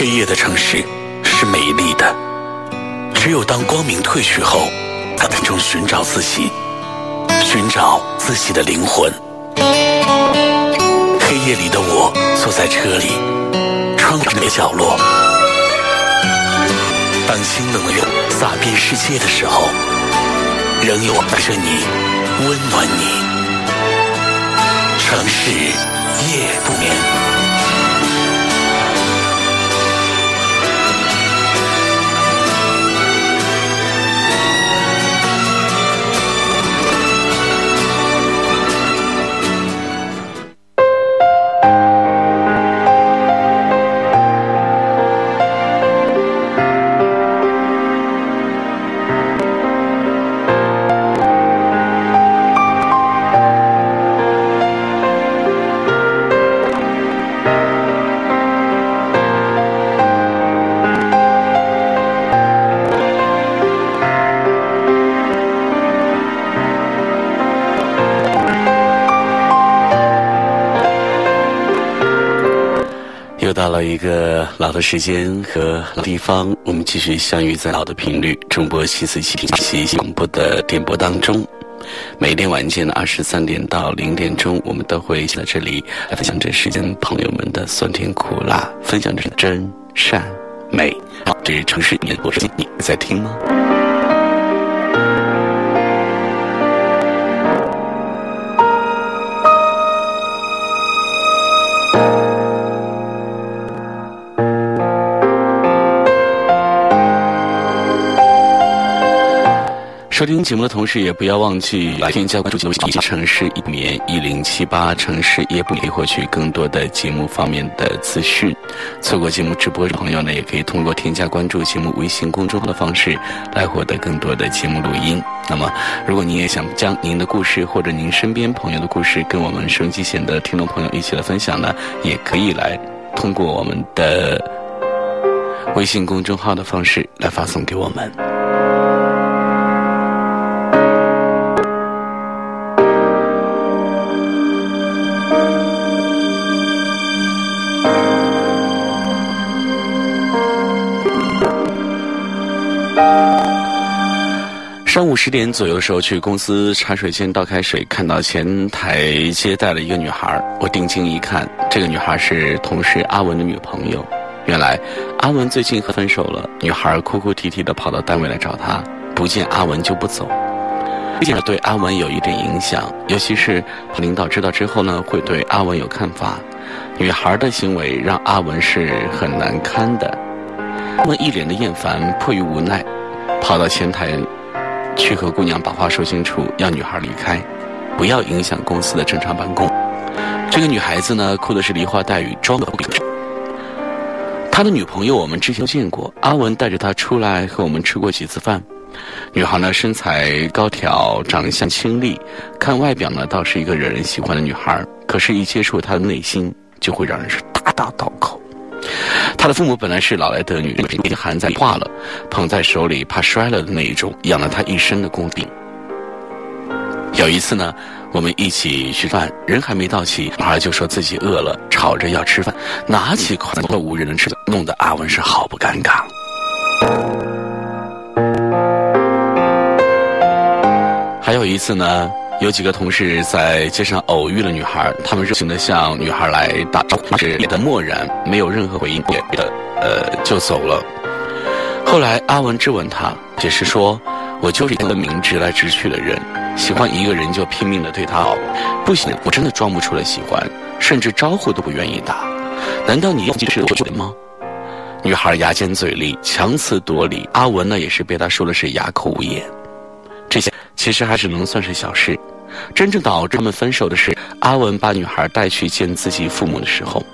黑夜的城市是美丽的，只有当光明褪去后，才能中寻找自己，寻找自己的灵魂。黑夜里的我坐在车里，窗外的角落，当清冷的月洒遍世界的时候，仍有爱着你，温暖你。城市夜不眠。到一个老的时间和老地方，我们继续相遇在老的频率，中波七四七七广播的电波当中。每天晚间的二十三点到零点钟，我们都会在这里来分享这世间朋友们的酸甜苦辣，分享着真善美。好，这是城市面，我是你在听吗？收听节目的同时，也不要忘记添加关注节目“城市一眠一零七八”城市夜不可以获取更多的节目方面的资讯。错过节目直播的朋友呢，也可以通过添加关注节目微信公众号的方式来获得更多的节目录音。那么，如果您也想将您的故事或者您身边朋友的故事跟我们收音机前的听众朋友一起来分享呢，也可以来通过我们的微信公众号的方式来发送给我们。上午十点左右的时候，去公司茶水间倒开水，看到前台接待了一个女孩。我定睛一看，这个女孩是同事阿文的女朋友。原来阿文最近和分手了，女孩哭哭啼啼的跑到单位来找他，不见阿文就不走。这件事对阿文有一点影响，尤其是领导知道之后呢，会对阿文有看法。女孩的行为让阿文是很难堪的。阿文一脸的厌烦，迫于无奈，跑到前台。去和姑娘把话说清楚，要女孩离开，不要影响公司的正常办公。这个女孩子呢，哭的是梨花带雨，装的不给。他的女朋友我们之前见过，阿文带着她出来和我们吃过几次饭。女孩呢，身材高挑，长相清丽，看外表呢，倒是一个惹人喜欢的女孩。可是，一接触她的内心，就会让人是大大倒。他的父母本来是老来得女，已经含在化了，捧在手里怕摔了的那一种，养了他一身的功底。有一次呢，我们一起吃饭，人还没到齐，女孩就说自己饿了，吵着要吃饭，拿起筷子无人能吃，弄得阿文是好不尴尬。还有一次呢。有几个同事在街上偶遇了女孩，他们热情的向女孩来打招呼，是脸的漠然，没有任何回应，也的呃就走了。后来阿文质问他，解释说：“我就是一个明直来直去的人，喜欢一个人就拼命的对他好，不行，我真的装不出来喜欢，甚至招呼都不愿意打。难道你要是我人吗？”女孩牙尖嘴利，强词夺理，阿文呢也是被他说的是哑口无言。其实还只能算是小事。真正导致他们分手的是，阿文把女孩带去见自己父母的时候，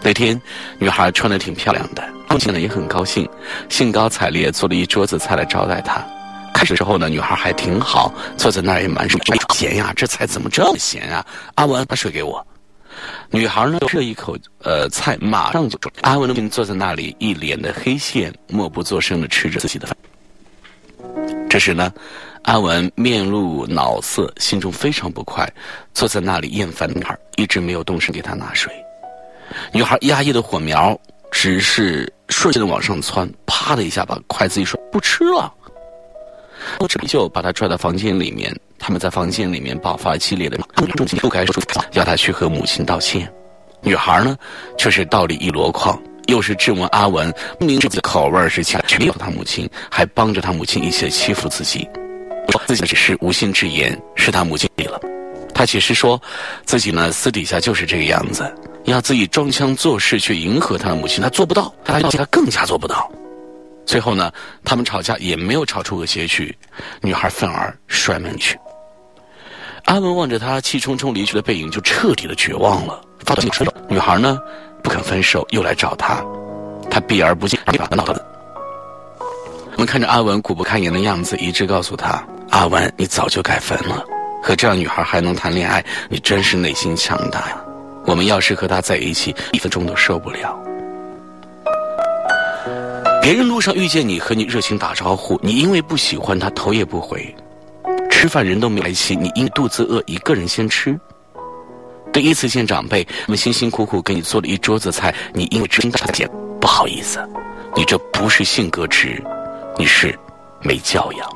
那天女孩穿的挺漂亮的，父亲呢也很高兴，兴高采烈做了一桌子菜来招待她。开始之后呢，女孩还挺好，坐在那儿也蛮说咸呀，这菜怎么这么咸啊？阿文把水给我。女孩呢吃了一口呃菜，马上就阿文呢坐在那里一脸的黑线，默不作声的吃着自己的饭。这时呢。阿文面露恼色，心中非常不快，坐在那里厌烦女孩，一直没有动身给她拿水。女孩压抑的火苗，只是瞬间的往上窜，啪的一下把筷子一摔，不吃了。我这就把他拽到房间里面，他们在房间里面爆发激烈的重情不该说，要他去和母亲道歉。女孩呢，却是道理一箩筐，又是质问阿文，明知自己口味是强，却没有他母亲，还帮着他母亲一起欺负自己，自己只是无心之言，是他母亲了。他其实说自己呢私底下就是这个样子，要自己装腔作势去迎合他的母亲，他做不到，他要他更加做不到。最后呢，他们吵架也没有吵出个结局，女孩愤而摔门去。阿文望着他气冲冲离去的背影，就彻底的绝望了。发短信说，女孩呢不肯分手，又来找他，他避而不见，把他闹了。我们看着阿文苦不堪言的样子，一致告诉他：阿文，你早就该分了。和这样女孩还能谈恋爱，你真是内心强大呀！我们要是和她在一起，一分钟都受不了。别人路上遇见你，和你热情打招呼，你因为不喜欢他，头也不回。吃饭人都没来齐，你因肚子饿，一个人先吃。第一次见长辈，他们辛辛苦苦给你做了一桌子菜，你因为真大姐不好意思。你这不是性格直，你是没教养。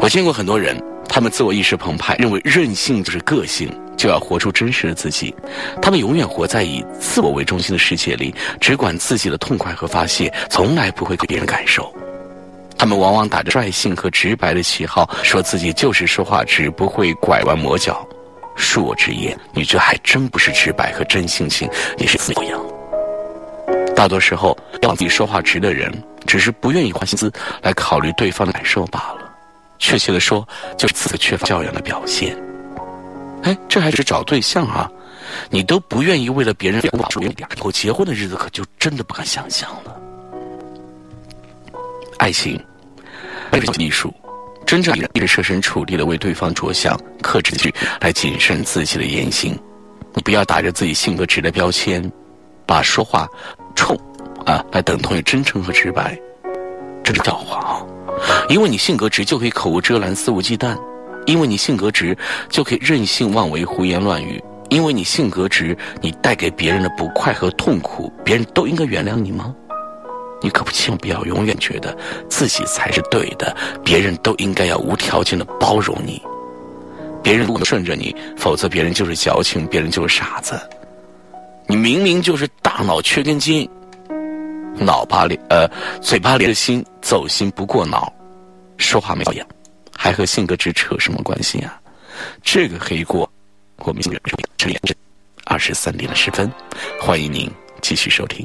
我见过很多人。他们自我意识澎湃，认为任性就是个性，就要活出真实的自己。他们永远活在以自我为中心的世界里，只管自己的痛快和发泄，从来不会给别人感受。他们往往打着率性和直白的旗号，说自己就是说话直，不会拐弯抹角。恕我直言，你这还真不是直白和真性情，你是自养。大多时候，要自己说话直的人，只是不愿意花心思来考虑对方的感受罢了。确切的说，就是自个缺乏教养的表现。哎，这还是找对象啊？你都不愿意为了别人付出一点，以后结婚的日子可就真的不敢想象了。爱情，是艺术，真正人是设身处地的为对方着想，克制去来谨慎自己的言行。你不要打着自己性格直的标签，把说话冲啊来等同于真诚和直白，这是笑话啊！因为你性格直，就可以口无遮拦、肆无忌惮；因为你性格直，就可以任性妄为、胡言乱语；因为你性格直，你带给别人的不快和痛苦，别人都应该原谅你吗？你可不千万不要永远觉得自己才是对的，别人都应该要无条件的包容你。别人不能顺着你，否则别人就是矫情，别人就是傻子。你明明就是大脑缺根筋。脑巴里呃，嘴巴里的心走心不过脑，说话没教养，还和性格直扯什么关系啊？这个黑锅，我们先忍着。二十三点十分，欢迎您继续收听。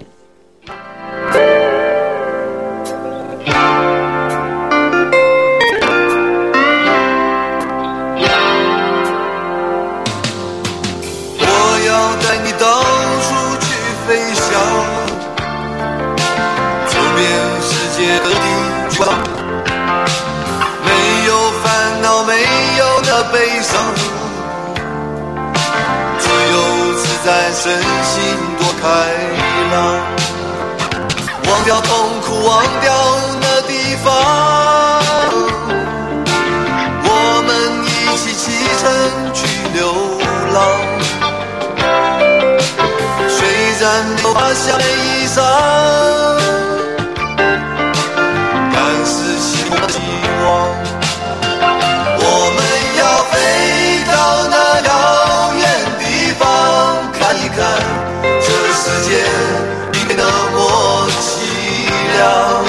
身心多开朗，忘掉痛苦，忘掉那地方，我们一起启程去流浪，虽然留下衣裳。飞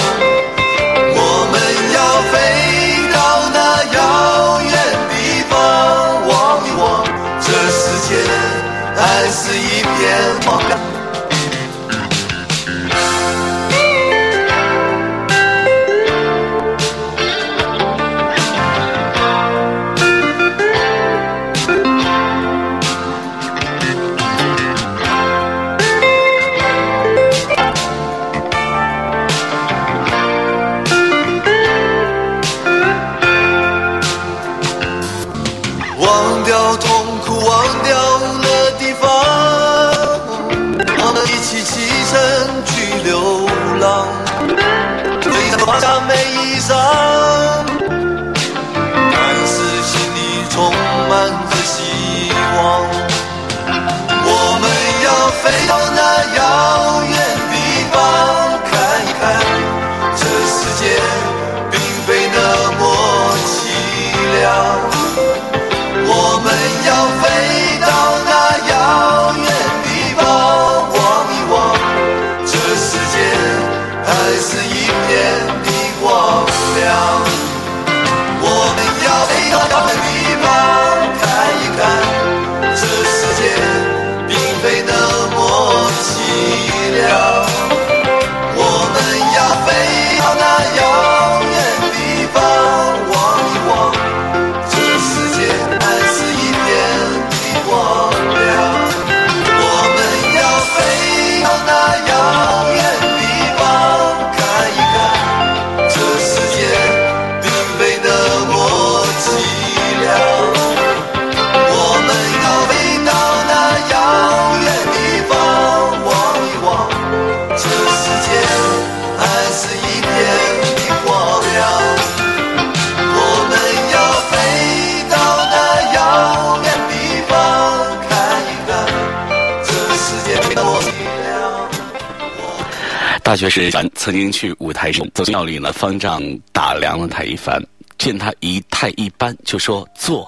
学时曾经去五台山走进庙里呢，方丈打量了他一番，见他仪态一般，就说坐，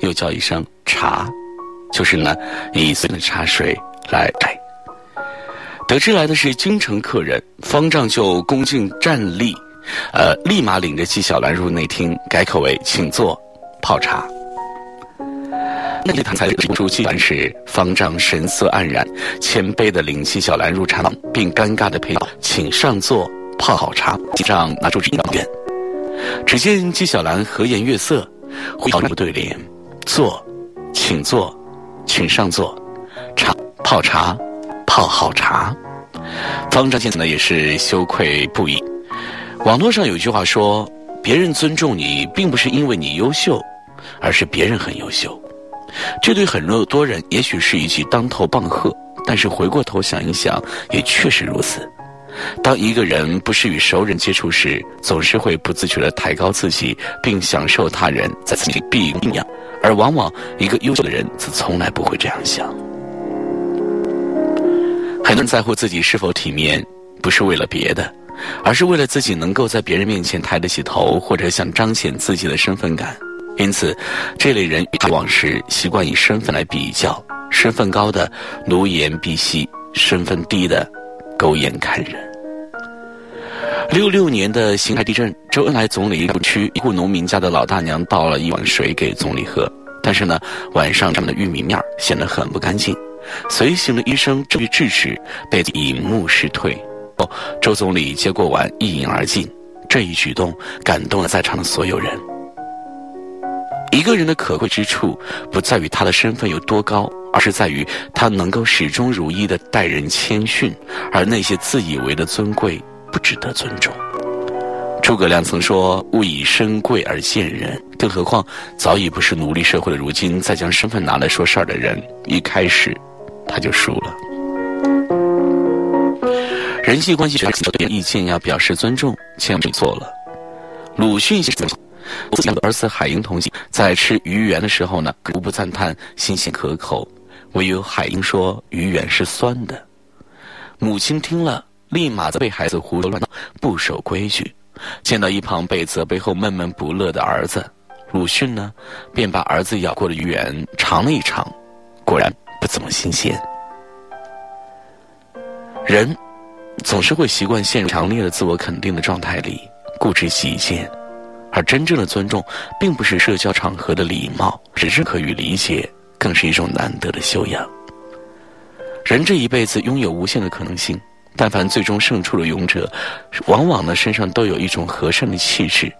又叫一声茶，就是呢以随的茶水来来。得知来的是京城客人，方丈就恭敬站立，呃，立马领着纪晓岚入内厅，改口为请坐泡茶。那堂才出纪兰时，方丈神色黯然，谦卑的领纪晓岚入茶房，并尴尬的陪道：“请上座，泡好茶。”方丈拿出纸砚，只见纪晓岚和颜悦色，回头不对脸，坐，请坐，请上座，茶泡茶，泡好茶。方丈见此呢，也是羞愧不已。网络上有句话说：“别人尊重你，并不是因为你优秀，而是别人很优秀。”这对很多人也许是一句当头棒喝，但是回过头想一想，也确实如此。当一个人不是与熟人接触时，总是会不自觉地抬高自己，并享受他人在自己必应仰，而往往一个优秀的人则从来不会这样想。很多人在乎自己是否体面，不是为了别的，而是为了自己能够在别人面前抬得起头，或者想彰显自己的身份感。因此，这类人与往时习惯以身份来比较，身份高的奴颜婢膝，身份低的狗眼看人。六六年的邢台地震，周恩来总理一区一户农民家的老大娘倒了一碗水给总理喝，但是呢，晚上他们的玉米面显得很不干净。随行的医生终于制止，被引目失退。哦，周总理接过碗一饮而尽，这一举动感动了在场的所有人。一个人的可贵之处，不在于他的身份有多高，而是在于他能够始终如一的待人谦逊，而那些自以为的尊贵，不值得尊重。诸葛亮曾说：“勿以身贵而贱人。”更何况早已不是奴隶社会的如今，再将身份拿来说事儿的人，一开始他就输了。人际关系学对意见要表示尊重，千万别错了。鲁迅先生。自己的儿子海英同学在吃鱼圆的时候呢，无不赞叹新鲜可口，唯有海英说鱼圆是酸的。母亲听了，立马责备孩子胡说乱闹，不守规矩。见到一旁被责备后闷闷不乐的儿子，鲁迅呢，便把儿子咬过的鱼圆尝了一尝，果然不怎么新鲜。人总是会习惯陷入强烈的自我肯定的状态里，固执己见。而真正的尊重，并不是社交场合的礼貌，是认可与理解，更是一种难得的修养。人这一辈子拥有无限的可能性，但凡最终胜出的勇者，往往呢身上都有一种和善的气质。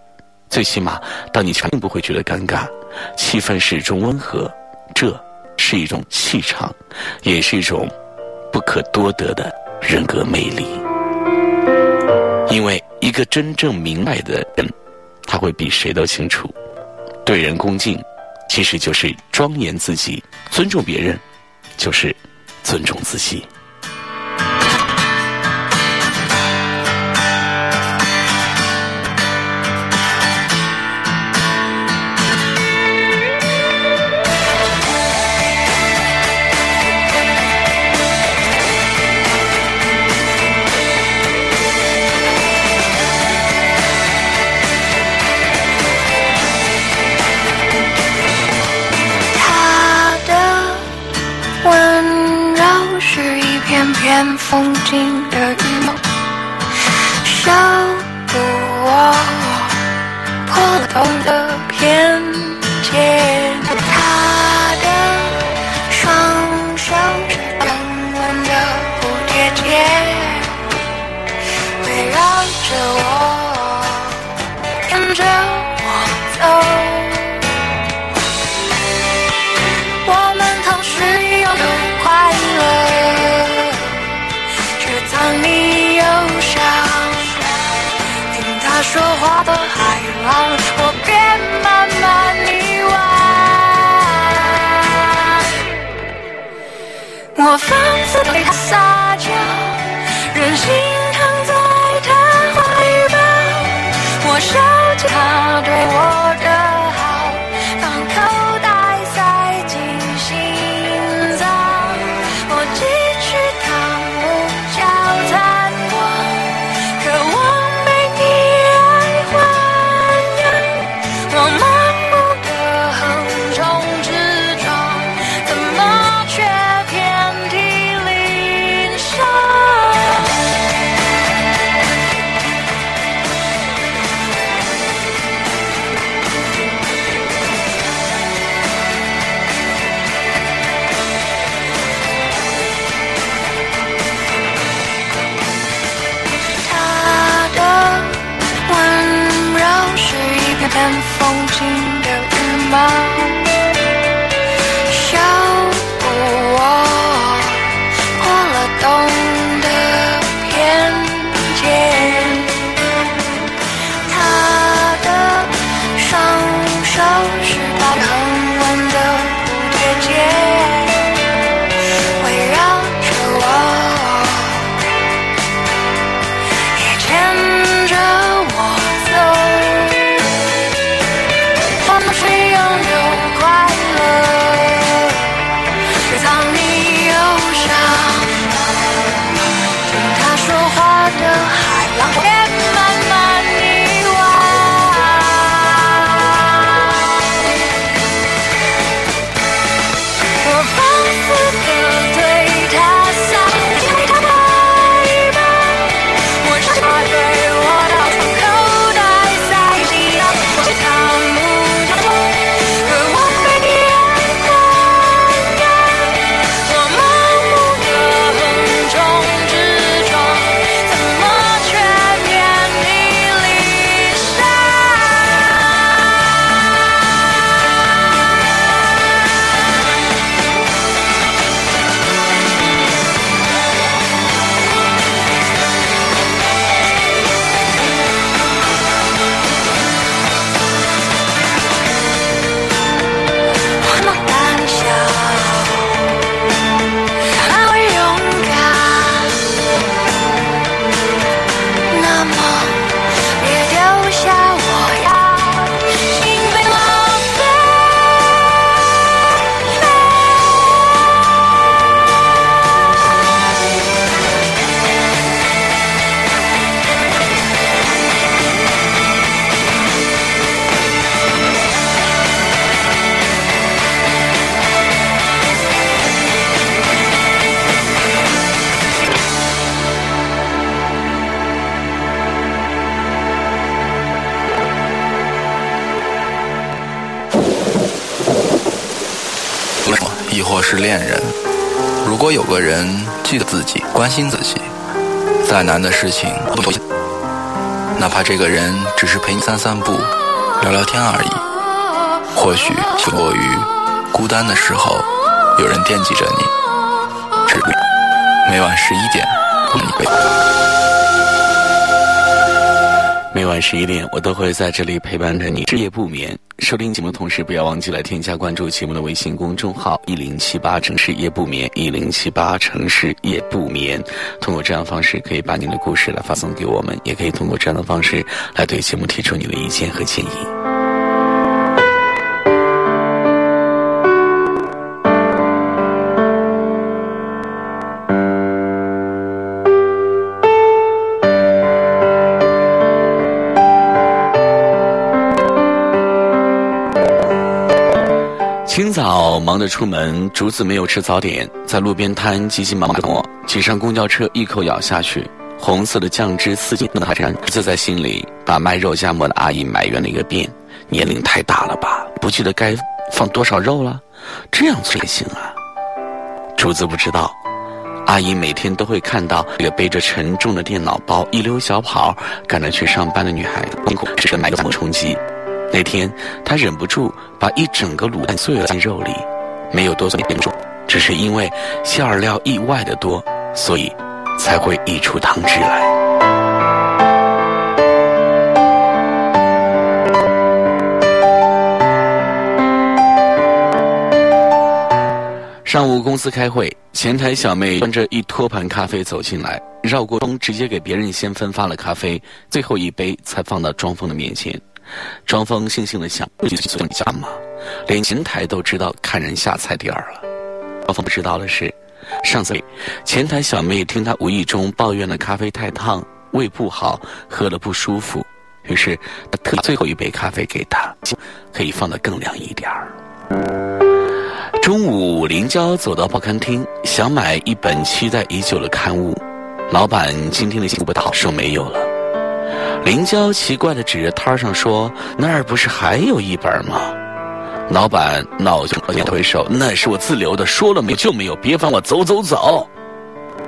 最起码，当你并不会觉得尴尬，气氛始终温和，这是一种气场，也是一种不可多得的人格魅力。因为一个真正明白的人。他会比谁都清楚，对人恭敬，其实就是庄严自己；尊重别人，就是尊重自己。风景。我放肆对他撒娇，任性躺在他怀抱，我收起他对我是恋人。如果有个人记得自己、关心自己，再难的事情都不哪怕这个人只是陪你散散步、聊聊天而已，或许就过于孤单的时候，有人惦记着你。只每晚十一点，不你被。每晚十一点，我都会在这里陪伴着你，夜不眠。收听节目的同时，不要忘记来添加关注节目的微信公众号“一零七八城市夜不眠”，一零七八城市夜不眠。通过这样的方式，可以把您的故事来发送给我们，也可以通过这样的方式来对节目提出你的意见和建议。清早忙着出门，竹子没有吃早点，在路边摊急急忙忙地挤上公交车，一口咬下去，红色的酱汁刺进他馋，就在心里把卖肉夹馍的阿姨埋怨了一个遍。年龄太大了吧，不记得该放多少肉了，这样做也行啊。竹子不知道，阿姨每天都会看到一个背着沉重的电脑包，一溜小跑赶着去上班的女孩子，辛苦只是买肉夹馍充饥。那天，他忍不住把一整个卤蛋碎了进肉里，没有多做点重，只是因为馅料意外的多，所以才会溢出汤汁来。上午公司开会，前台小妹端着一托盘咖啡走进来，绕过钟，直接给别人先分发了咖啡，最后一杯才放到庄峰的面前。庄峰悻悻的想：“你家吗？连前台都知道看人下菜碟儿了。”庄峰不知道的是，上次前台小妹听他无意中抱怨了咖啡太烫，胃不好，喝了不舒服，于是他特最后一杯咖啡给他，可以放得更凉一点儿。中午，林娇走到报刊厅，想买一本期待已久的刊物。老板今天的信不到，说没有了。林娇奇怪的指着摊上说：“那儿不是还有一本吗？”老板恼就点推手：“那是我自留的，说了没就没有，别烦我，走走走。”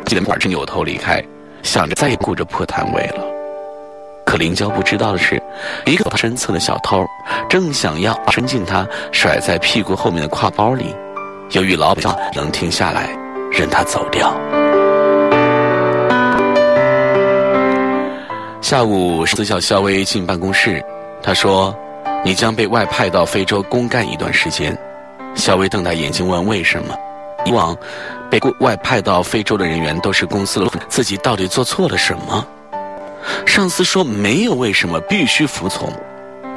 记得板正扭头离开，想着再也顾着破摊位了。可林娇不知道的是，一个身侧的小偷正想要伸进他甩在屁股后面的挎包里，由于老板能停下来，任他走掉。下午，私叫肖薇进办公室，他说：“你将被外派到非洲公干一段时间。”肖薇瞪大眼睛问：“为什么？”以往被外派到非洲的人员都是公司的，自己到底做错了什么？上司说没有为什么，必须服从。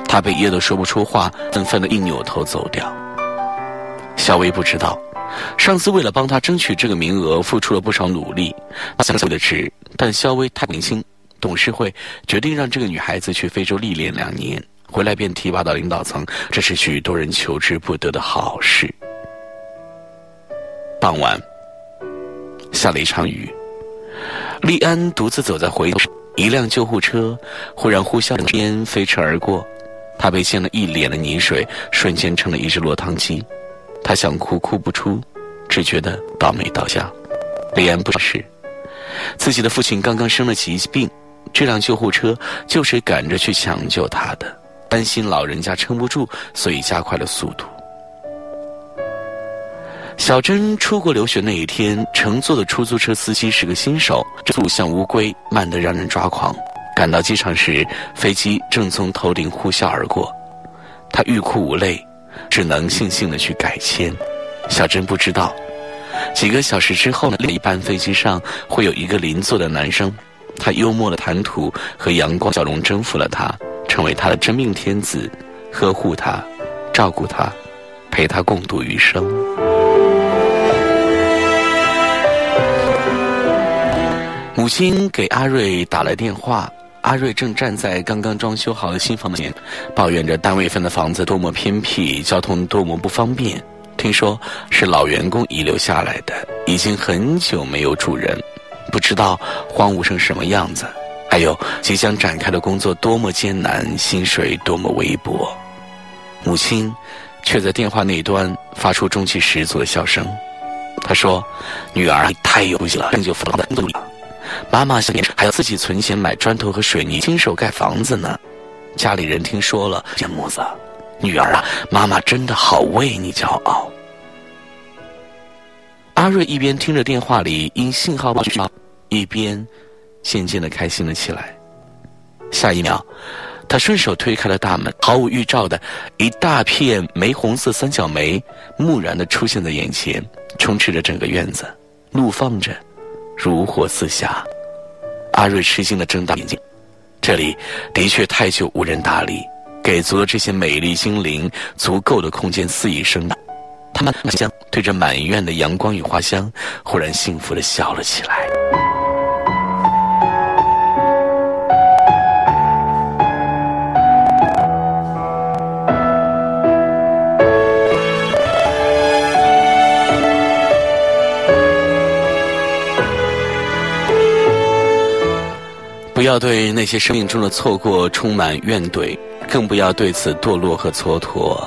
他被噎得说不出话，愤愤的一扭头走掉。小薇不知道，上司为了帮他争取这个名额，付出了不少努力。他想的职，但肖薇太年轻。董事会决定让这个女孩子去非洲历练两年，回来便提拔到领导层，这是许多人求之不得的好事。傍晚，下了一场雨，利安独自走在回头，一辆救护车忽然呼啸间飞驰而过，他被溅了一脸的泥水，瞬间成了一只落汤鸡。他想哭哭不出，只觉得倒霉到家。利安不是，自己的父亲刚刚生了疾病。这辆救护车就是赶着去抢救他的，担心老人家撑不住，所以加快了速度。小珍出国留学那一天，乘坐的出租车司机是个新手，这速像乌龟，慢得让人抓狂。赶到机场时，飞机正从头顶呼啸而过，他欲哭无泪，只能悻悻地去改签。小珍不知道，几个小时之后，另一班飞机上会有一个邻座的男生。他幽默的谈吐和阳光笑容征服了他，成为他的真命天子，呵护他，照顾他，陪他共度余生。母亲给阿瑞打来电话，阿瑞正站在刚刚装修好的新房前，抱怨着单位分的房子多么偏僻，交通多么不方便。听说是老员工遗留下来的，已经很久没有住人。不知道荒芜成什么样子，还有即将展开的工作多么艰难，薪水多么微薄。母亲却在电话那端发出中气十足的笑声。她说：“女儿太有心了，就放在工作里。妈妈想还要自己存钱买砖头和水泥，亲手盖房子呢。家里人听说了，羡慕子，女儿啊，妈妈真的好为你骄傲。”阿瑞一边听着电话里因信号不好。一边渐渐的开心了起来，下一秒，他顺手推开了大门，毫无预兆的一大片玫红色三角梅木然的出现在眼前，充斥着整个院子，怒放着，如火似霞。阿瑞吃惊的睁大眼睛，这里的确太久无人打理，给足了这些美丽精灵足够的空间肆意生长。他们香对着满院的阳光与花香，忽然幸福的笑了起来。不要对那些生命中的错过充满怨怼，更不要对此堕落和蹉跎。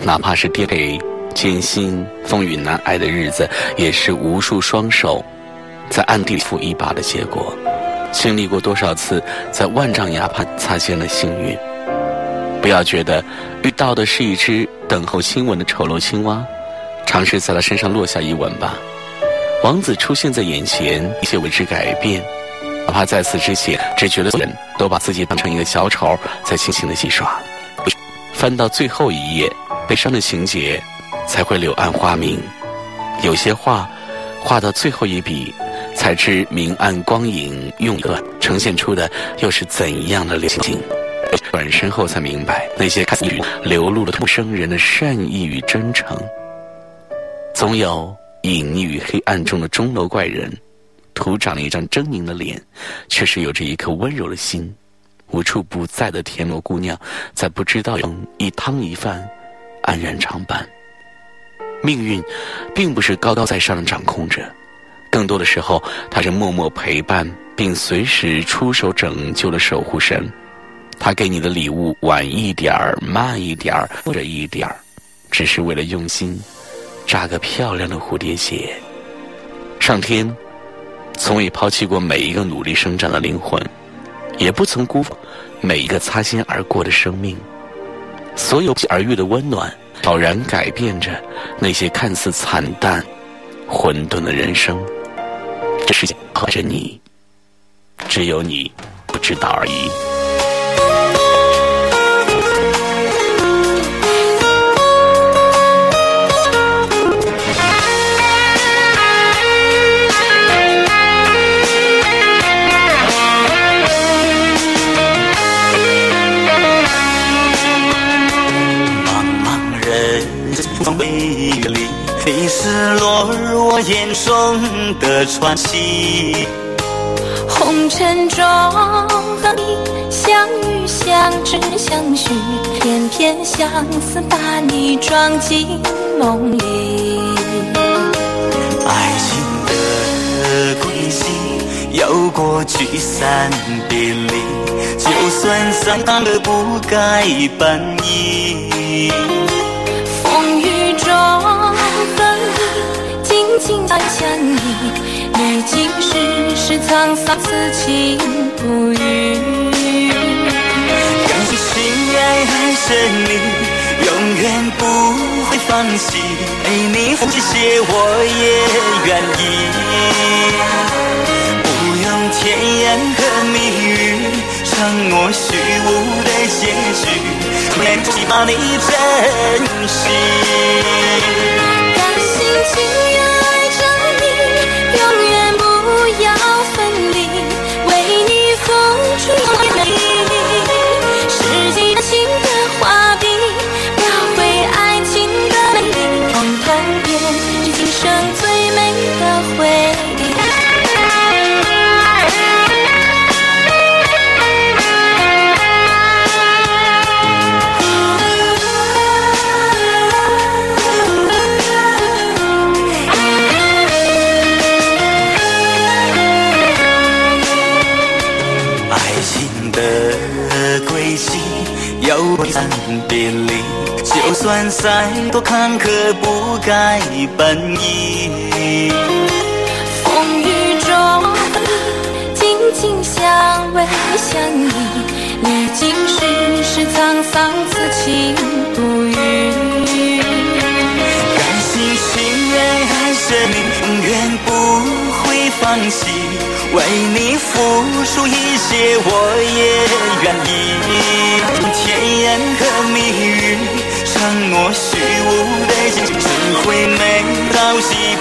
哪怕是颠沛、艰辛、风雨难挨的日子，也是无数双手在暗地里扶一把的结果。经历过多少次在万丈崖畔擦肩的幸运？不要觉得遇到的是一只等候亲吻的丑陋青蛙，尝试在它身上落下一吻吧。王子出现在眼前，一切为之改变。哪怕在此之前，只觉得人都把自己当成一个小丑，在轻轻的戏耍。翻到最后一页，悲伤的情节才会柳暗花明。有些画，画到最后一笔，才知明暗光影用了，呈现出的又是怎样的情景。转身后才明白，那些看似流露了陌生人的善意与真诚，总有隐匿于黑暗中的钟楼怪人。涂长了一张狰狞的脸，却是有着一颗温柔的心。无处不在的田螺姑娘，在不知道中一汤一饭，安然长伴。命运，并不是高高在上的掌控着，更多的时候，她是默默陪伴，并随时出手拯救的守护神。他给你的礼物晚一点儿、慢一点儿或者一点儿，只是为了用心扎个漂亮的蝴蝶结。上天。从未抛弃过每一个努力生长的灵魂，也不曾辜负每一个擦肩而过的生命，所有而遇的温暖，悄然改变着那些看似惨淡、混沌的人生。这世界和着你，只有你不知道而已。眼中的传奇，红尘中和你相遇、相知、相许，偏偏相思把你装进梦里。爱情的轨迹，有过聚散别离，就算散了不该本意。风雨中。紧紧相依，历经世事沧桑，此情不渝。感情爱着你，永远不会放弃，为你付这些我也愿意。不用甜言和蜜语，承诺虚无的结局，没不起把你珍惜。甘心情再多坎坷，不改本意。风雨中，紧紧相偎相依，历经世事沧桑，此情不渝。甘心情愿爱着你，永远不会放弃，为你付出一切，我也愿意。甜言和蜜语，承诺虚无的结局，只会没朝夕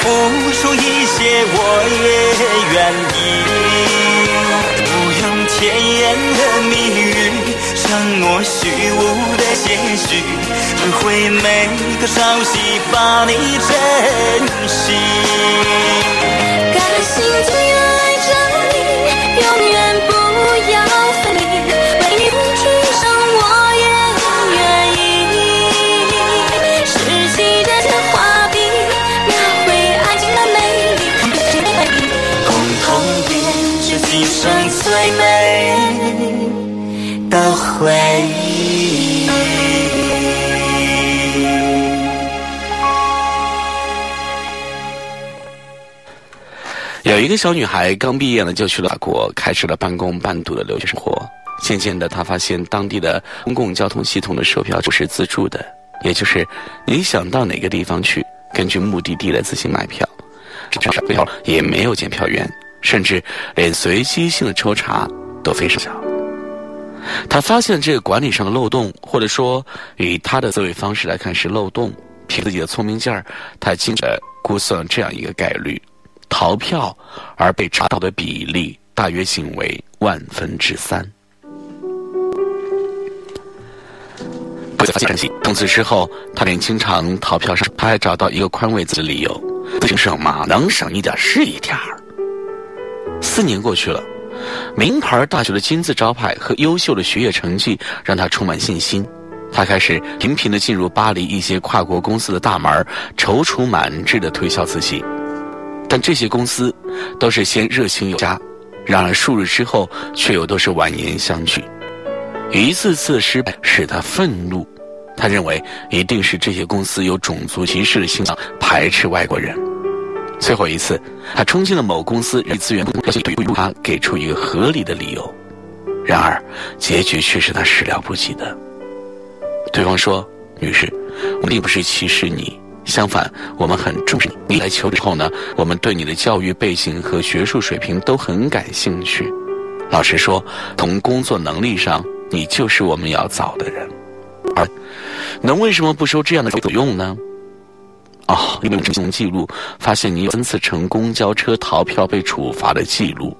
付出一些，我也愿意。不用甜言和蜜语，承诺虚无的结局，只会每个朝夕把你珍惜。甘心情愿一个小女孩刚毕业呢，就去了法国，开始了半工半读的留学生活。渐渐的，她发现当地的公共交通系统的售票不是自助的，也就是你想到哪个地方去，根据目的地来自行买票，这票也没有检票员。甚至连随机性的抽查都非常小。他发现这个管理上的漏洞，或者说以他的思维方式来看是漏洞。凭自己的聪明劲儿，他精准估算这样一个概率：逃票而被查到的比例大约仅为万分之三。不再发现从此之后，他连经常逃票上，他还找到一个宽慰自己的理由：自行省嘛，能省一点是一点儿。四年过去了，名牌大学的金字招牌和优秀的学业成绩让他充满信心。他开始频频地进入巴黎一些跨国公司的大门，踌躇满志地推销自己。但这些公司都是先热情有加，然而数日之后却又都是婉言相拒。一次次失败使他愤怒，他认为一定是这些公司有种族歧视的倾向，排斥外国人。最后一次，他冲进了某公司人力资源部，要求对他给出一个合理的理由。然而，结局却是他始料不及的。对方说：“女士，我并不是歧视你，相反，我们很重视你。你来求职后呢，我们对你的教育背景和学术水平都很感兴趣。老实说，从工作能力上，你就是我们要找的人。而，能为什么不收这样的费用呢？”哦，因为执行记录发现你有三次乘公交车逃票被处罚的记录。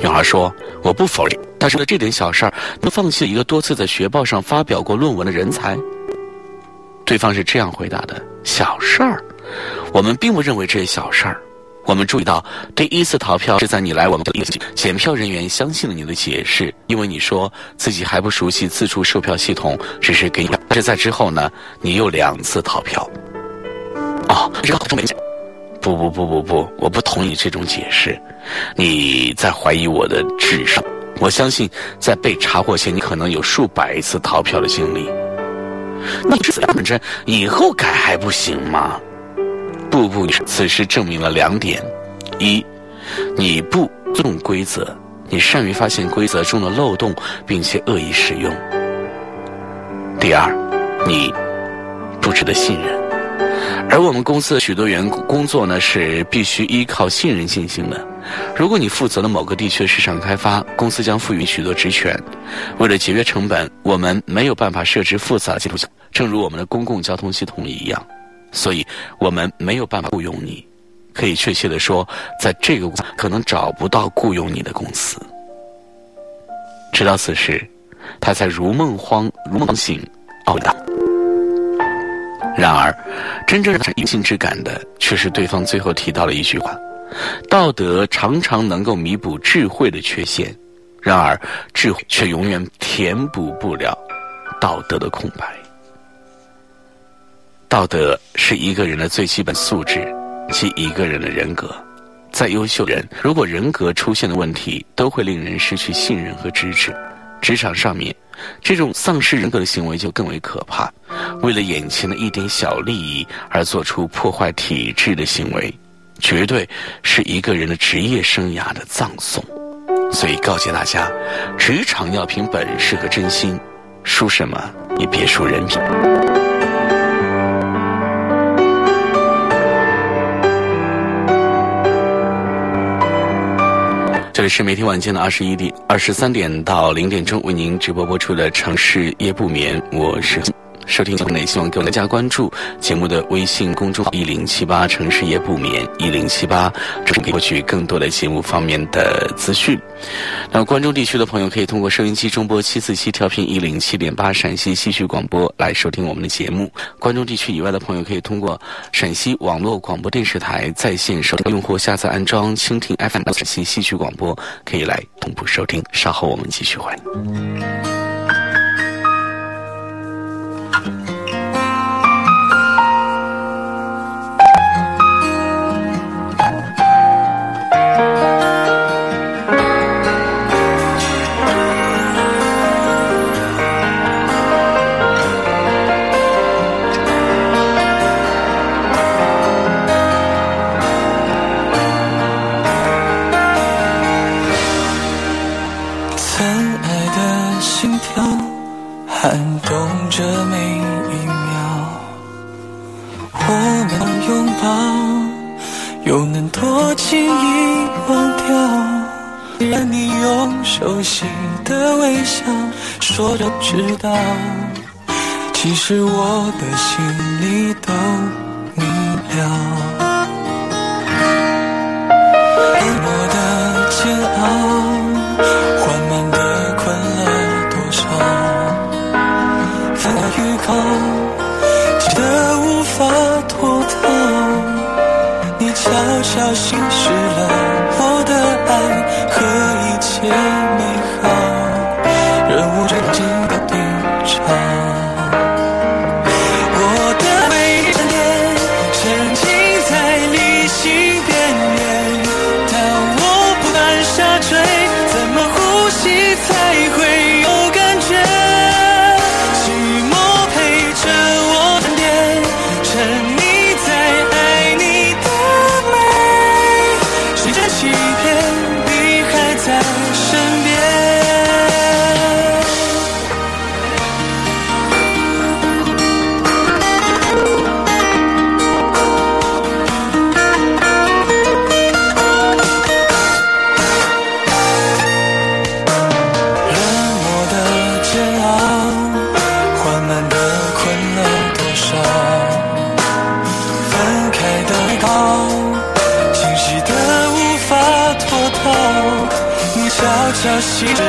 女孩说：“我不否认，但是为了这点小事儿，能放弃了一个多次在学报上发表过论文的人才？”对方是这样回答的：“小事儿，我们并不认为这是小事儿。我们注意到，第一次逃票是在你来我们的检票人员相信了你的解释，因为你说自己还不熟悉自助售票系统，只是给你。但是在之后呢，你又两次逃票。哦，这个好明显。不不不不不，我不同意这种解释。你在怀疑我的智商？我相信，在被查获前，你可能有数百次逃票的经历。你这样着，以后改还不行吗？不不，此时证明了两点：一，你不尊重规则，你善于发现规则中的漏洞，并且恶意使用；第二，你不值得信任。而我们公司的许多员工工作呢，是必须依靠信任进行的。如果你负责了某个地区的市场开发，公司将赋予许多职权。为了节约成本，我们没有办法设置复杂的系统，正如我们的公共交通系统一样。所以，我们没有办法雇佣你。可以确切的说，在这个可能找不到雇佣你的公司。直到此时，他才如梦慌如梦醒，懊恼。然而，真正让人有信之感的，却是对方最后提到了一句话：“道德常常能够弥补智慧的缺陷，然而智慧却永远填补不了道德的空白。”道德是一个人的最基本素质，即一个人的人格。再优秀人，如果人格出现的问题，都会令人失去信任和支持。职场上面。这种丧失人格的行为就更为可怕。为了眼前的一点小利益而做出破坏体制的行为，绝对是一个人的职业生涯的葬送。所以告诫大家，职场要凭本事和真心，输什么也别输人品。这里是每天晚间的二十一点、二十三点到零点钟为您直播播出的《城市夜不眠》，我是。收听节目呢，希望各位加关注节目的微信公众号一零七八城市夜不眠一零七八，这是可以获取更多的节目方面的资讯。那关中地区的朋友可以通过收音机中波七四七调频一零七点八陕西戏曲广播来收听我们的节目。关中地区以外的朋友可以通过陕西网络广播电视台在线收听，用户下载安装蜻蜓 FM 陕西戏曲广播，可以来同步收听。稍后我们继续回。曾爱的心跳，寒冬。这每一秒，我们拥抱，又能多轻易忘掉？看你用熟悉的微笑说着知道，其实我的心里都。悄悄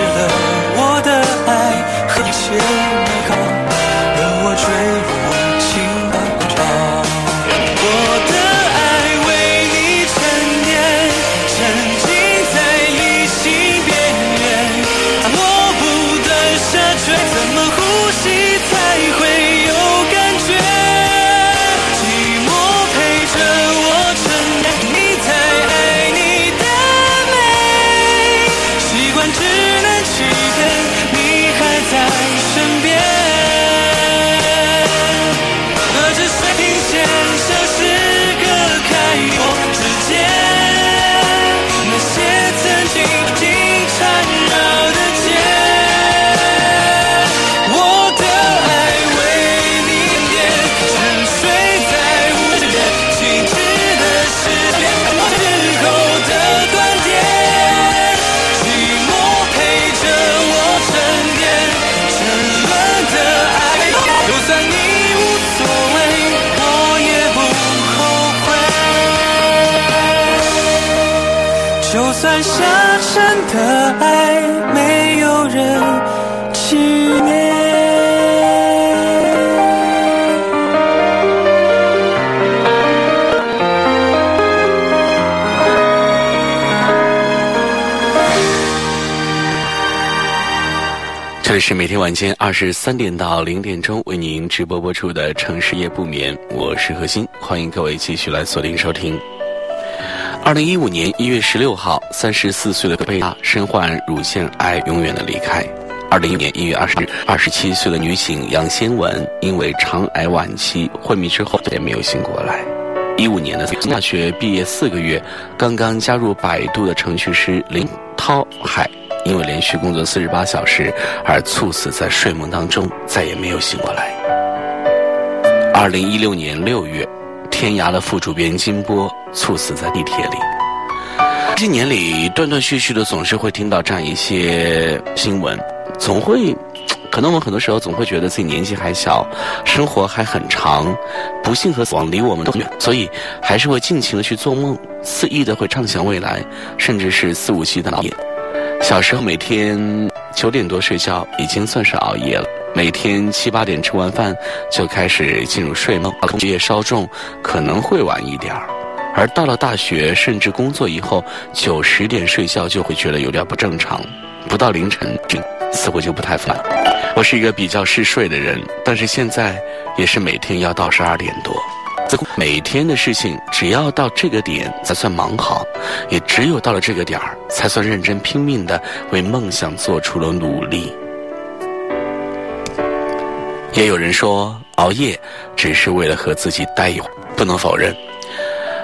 的爱没有人纪念。这里是每天晚间二十三点到零点钟为您直播播出的《城市夜不眠》，我是何鑫，欢迎各位继续来锁定收听。二零一五年一月十六号，三十四岁的贝拉身患乳腺癌，永远的离开。二零一五年一月二十日，二十七岁的女警杨先文因为肠癌晚期昏迷之后，再也没有醒过来。一五年的大学毕业四个月，刚刚加入百度的程序师林涛海，因为连续工作四十八小时而猝死在睡梦当中，再也没有醒过来。二零一六年六月，天涯的副主编金波猝死在地铁里。这些年里，断断续续的总是会听到这样一些新闻，总会，可能我们很多时候总会觉得自己年纪还小，生活还很长，不幸和死亡离我们都远，所以还是会尽情的去做梦，肆意的会畅想未来，甚至是肆无忌惮的熬夜。小时候每天九点多睡觉已经算是熬夜了，每天七八点吃完饭就开始进入睡梦，学业稍重可能会晚一点儿。而到了大学甚至工作以后，九十点睡觉就会觉得有点不正常，不到凌晨似乎就不太烦。我是一个比较嗜睡的人，但是现在也是每天要到十二点多。每天的事情，只要到这个点才算忙好，也只有到了这个点儿，才算认真拼命的为梦想做出了努力。也有人说，熬夜只是为了和自己待一会儿，不能否认。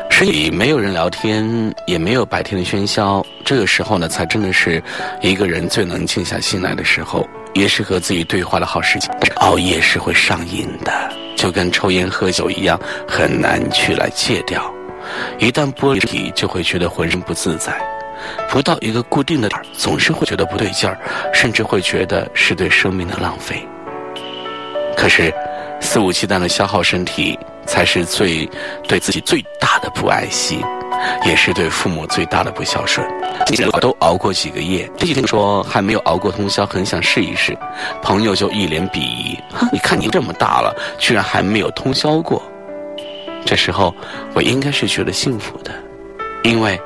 深夜没有人聊天，也没有白天的喧嚣，这个时候呢，才真的是一个人最能静下心来的时候，也是和自己对话的好时机。熬夜是会上瘾的，就跟抽烟喝酒一样，很难去来戒掉。一旦剥离体，就会觉得浑身不自在。不到一个固定的点儿，总是会觉得不对劲儿，甚至会觉得是对生命的浪费。可是，肆无忌惮的消耗身体，才是最对自己最大的不爱惜，也是对父母最大的不孝顺。我都熬过几个夜，这几天说还没有熬过通宵，很想试一试。朋友就一脸鄙夷：“哼，你看你这么大了，居然还没有通宵过。”这时候，我应该是觉得幸福的。因为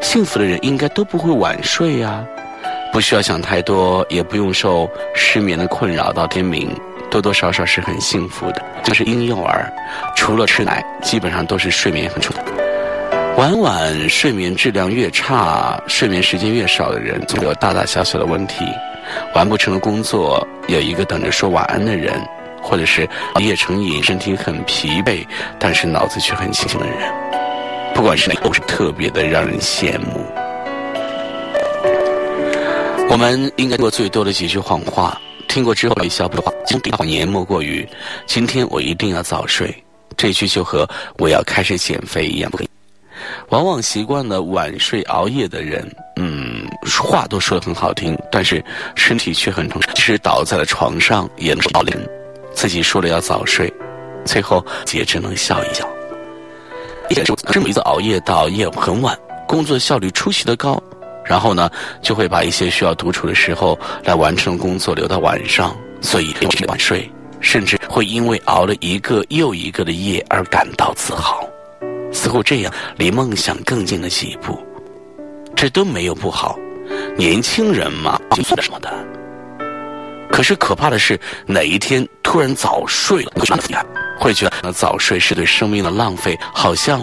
幸福的人应该都不会晚睡呀、不需要想太多，也不用受失眠的困扰到天明，多多少少是很幸福的。就是婴幼儿，除了吃奶，基本上都是睡眠很充足。晚晚睡眠质量越差，睡眠时间越少的人，总有大大小小的问题。完不成的工作，有一个等着说晚安的人，或者是熬夜成瘾，身体很疲惫，但是脑子却很清醒的人。不管是哪个，都是特别的让人羡慕。我们应该说最多的几句谎话，听过之后一笑不话，经典谎言莫过于“今天我一定要早睡”，这句就和我要开始减肥一样不可以。往往习惯了晚睡熬夜的人，嗯，话都说得很好听，但是身体却很痛，即使倒在了床上也能熬人。自己说了要早睡，最后也只能笑一笑。一点是这么一次熬夜到夜很晚，工作效率出奇的高，然后呢，就会把一些需要独处的时候来完成工作留到晚上，所以晚睡，甚至会因为熬了一个又一个的夜而感到自豪。似乎这样离梦想更近了几步，这都没有不好。年轻人嘛，就算什么的。可是可怕的是，哪一天突然早睡了，会觉得早睡是对生命的浪费，好像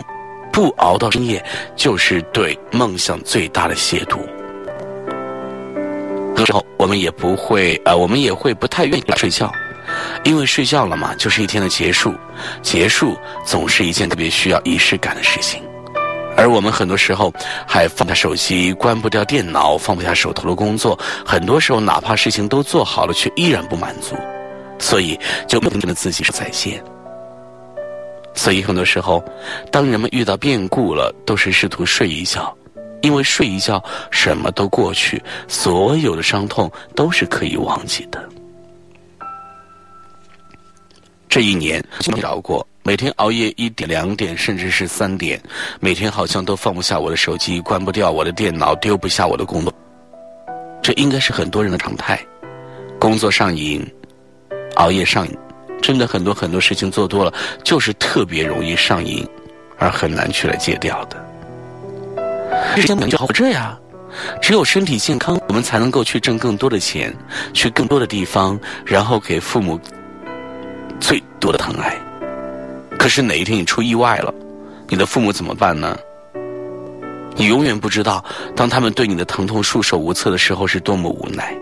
不熬到深夜就是对梦想最大的亵渎。有时候我们也不会，呃，我们也会不太愿意睡觉。因为睡觉了嘛，就是一天的结束，结束总是一件特别需要仪式感的事情，而我们很多时候还放下手机，关不掉电脑，放不下手头的工作，很多时候哪怕事情都做好了，却依然不满足，所以就不停的自己说再见。所以很多时候，当人们遇到变故了，都是试图睡一觉，因为睡一觉什么都过去，所有的伤痛都是可以忘记的。这一年没找过，每天熬夜一点、两点，甚至是三点，每天好像都放不下我的手机，关不掉我的电脑，丢不下我的工作。这应该是很多人的常态。工作上瘾，熬夜上瘾，真的很多很多事情做多了，就是特别容易上瘾，而很难去来戒掉的。这些就好这样，只有身体健康，我们才能够去挣更多的钱，去更多的地方，然后给父母。最多的疼爱，可是哪一天你出意外了，你的父母怎么办呢？你永远不知道，当他们对你的疼痛束手无策的时候是多么无奈。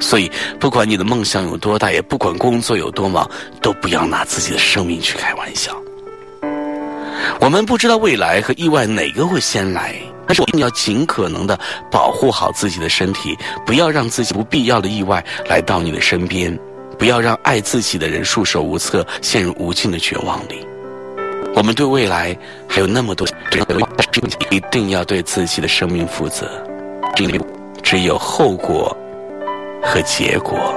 所以，不管你的梦想有多大，也不管工作有多忙，都不要拿自己的生命去开玩笑。我们不知道未来和意外哪个会先来，但是我们要尽可能的保护好自己的身体，不要让自己不必要的意外来到你的身边。不要让爱自己的人束手无策，陷入无尽的绝望里。我们对未来还有那么多，一定要对自己的生命负责。只有后果和结果，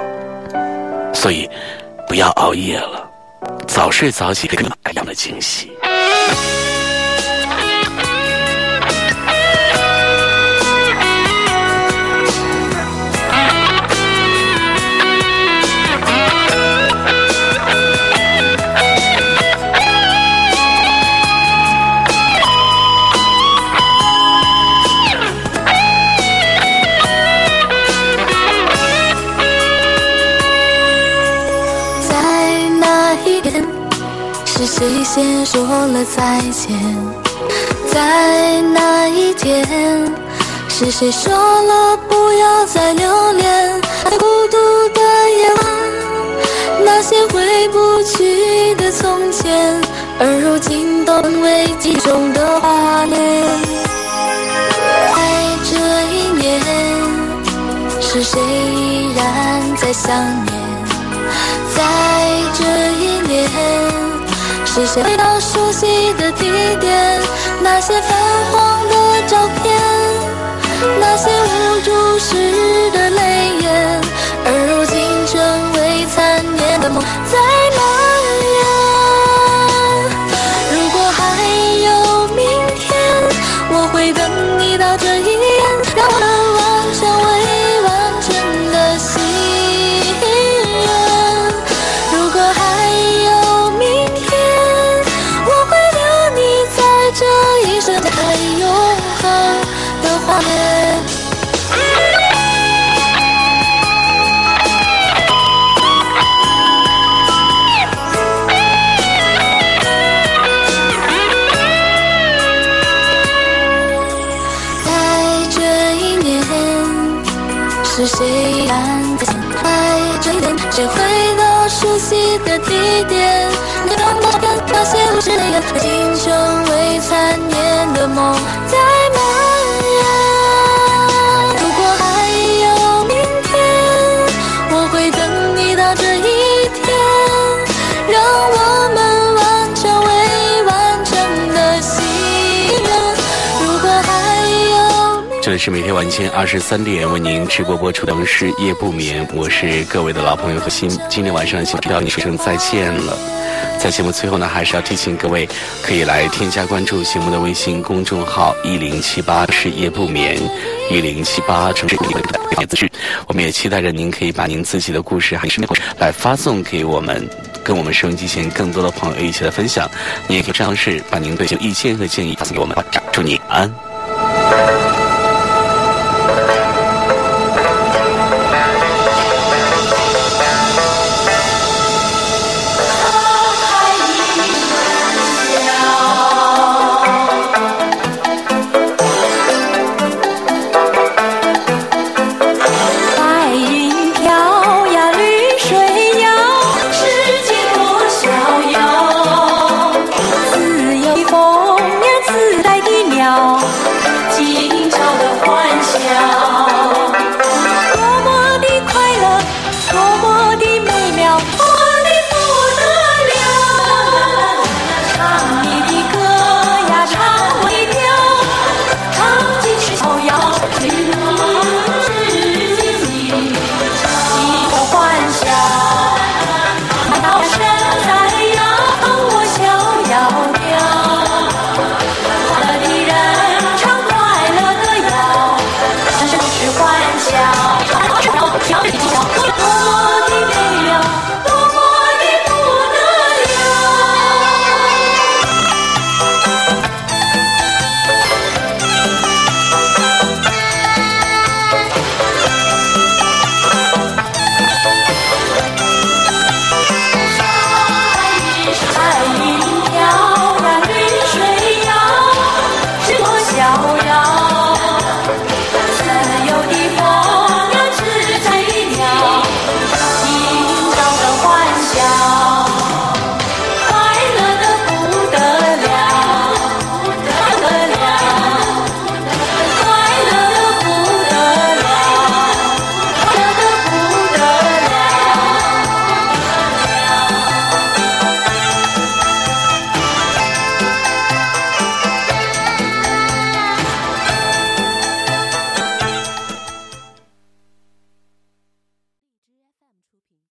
所以不要熬夜了，早睡早起，给你们一样的惊喜。谁先说了再见？在那一天，是谁说了不要再留恋？在孤独的夜晚，那些回不去的从前，而如今都成为记忆中的画面。在这一年，是谁依然在想念？在这一年。是谁回到熟悉的地点？那些泛黄的照片，那些无助时的泪眼，而如今成为残念的梦，在蔓延？是谁染的线？在这一年，谁回到熟悉的地点？那张照片，那些故事泪眼，青春未残念的梦在蔓是每天晚间二十三点为您直播播出的《是夜不眠》，我是各位的老朋友何鑫。今天晚上先要你说声再见了。在节目最后呢，还是要提醒各位，可以来添加关注节目的微信公众号一零七八是夜不眠，一零七八城市的资讯。我们也期待着您可以把您自己的故事还是来发送给我们，跟我们收音机前更多的朋友一起来分享。你也可以尝试把您对的意见和建议发送给我们。祝你安。